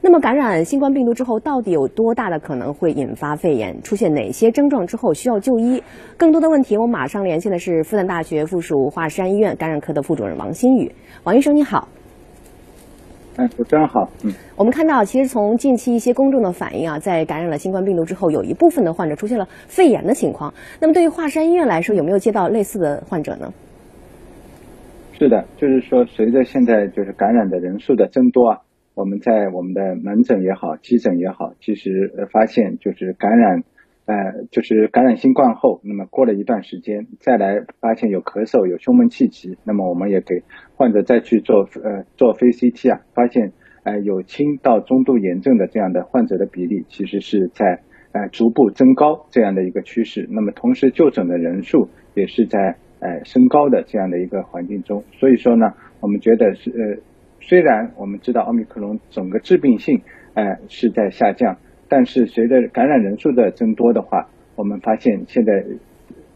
那么感染新冠病毒之后，到底有多大的可能会引发肺炎？出现哪些症状之后需要就医？更多的问题，我马上连线的是复旦大学附属华山医院感染科的副主任王新宇。王医生，你好。哎，主持人好。嗯，我们看到，其实从近期一些公众的反应啊，在感染了新冠病毒之后，有一部分的患者出现了肺炎的情况。那么，对于华山医院来说，有没有接到类似的患者呢？是的，就是说，随着现在就是感染的人数的增多啊。我们在我们的门诊也好，急诊也好，其实发现就是感染，呃就是感染新冠后，那么过了一段时间再来发现有咳嗽、有胸闷气急，那么我们也给患者再去做呃做非 CT 啊，发现呃有轻到中度炎症的这样的患者的比例，其实是在呃逐步增高这样的一个趋势。那么同时就诊的人数也是在呃升高的这样的一个环境中，所以说呢，我们觉得是呃。虽然我们知道奥密克戎整个致病性，呃是在下降，但是随着感染人数的增多的话，我们发现现在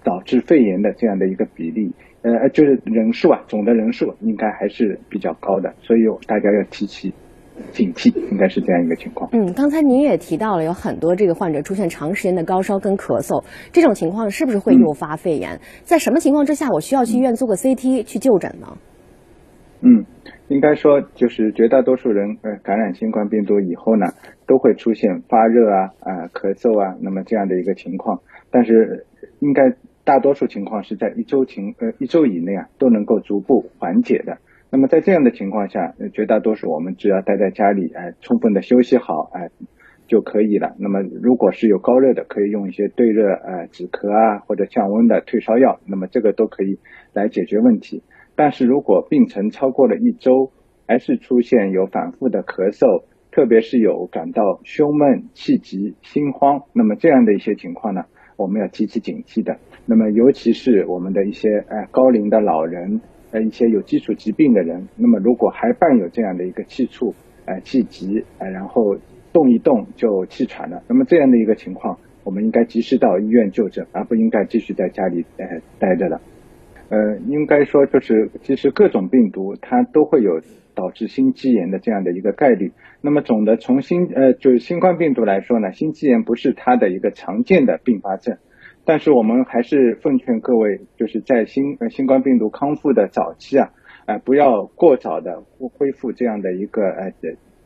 导致肺炎的这样的一个比例，呃就是人数啊，总的人数应该还是比较高的，所以大家要提起警惕，应该是这样一个情况。嗯，刚才您也提到了有很多这个患者出现长时间的高烧跟咳嗽，这种情况是不是会诱发肺炎？在什么情况之下我需要去医院做个 CT 去就诊呢？嗯。应该说，就是绝大多数人呃感染新冠病毒以后呢，都会出现发热啊、啊咳嗽啊，那么这样的一个情况。但是，应该大多数情况是在一周情呃一周以内啊都能够逐步缓解的。那么在这样的情况下，绝大多数我们只要待在家里，哎，充分的休息好，哎就可以了。那么如果是有高热的，可以用一些对热呃止咳啊或者降温的退烧药，那么这个都可以来解决问题。但是如果病程超过了一周，还是出现有反复的咳嗽，特别是有感到胸闷、气急、心慌，那么这样的一些情况呢，我们要提起警惕的。那么尤其是我们的一些呃高龄的老人，呃一些有基础疾病的人，那么如果还伴有这样的一个气促、呃气急，呃然后动一动就气喘了，那么这样的一个情况，我们应该及时到医院就诊，而不应该继续在家里呃待着了。呃，应该说就是，其实各种病毒它都会有导致心肌炎的这样的一个概率。那么总的从新呃就是新冠病毒来说呢，心肌炎不是它的一个常见的并发症。但是我们还是奉劝各位，就是在新呃新冠病毒康复的早期啊，呃不要过早的恢复这样的一个呃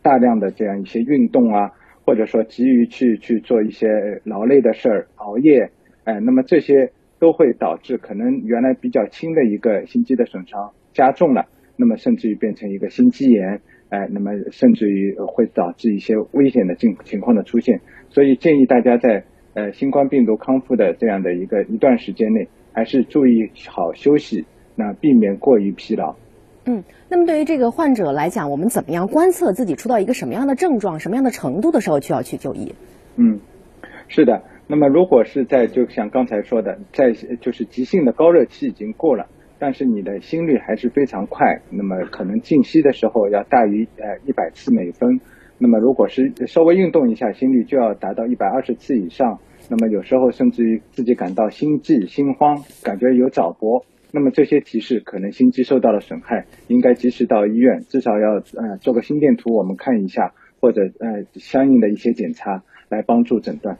大量的这样一些运动啊，或者说急于去去做一些劳累的事儿、熬夜，哎，那么这些。都会导致可能原来比较轻的一个心肌的损伤加重了，那么甚至于变成一个心肌炎，哎，那么甚至于会导致一些危险的境情况的出现。所以建议大家在呃新冠病毒康复的这样的一个一段时间内，还是注意好休息，那避免过于疲劳。嗯，那么对于这个患者来讲，我们怎么样观测自己出到一个什么样的症状、什么样的程度的时候需要去就医？嗯，是的。那么，如果是在就像刚才说的，在就是急性的高热期已经过了，但是你的心率还是非常快，那么可能静息的时候要大于呃一百次每分。那么，如果是稍微运动一下，心率就要达到一百二十次以上。那么，有时候甚至于自己感到心悸、心慌，感觉有早搏。那么这些提示可能心肌受到了损害，应该及时到医院，至少要呃做个心电图，我们看一下，或者呃相应的一些检查来帮助诊断。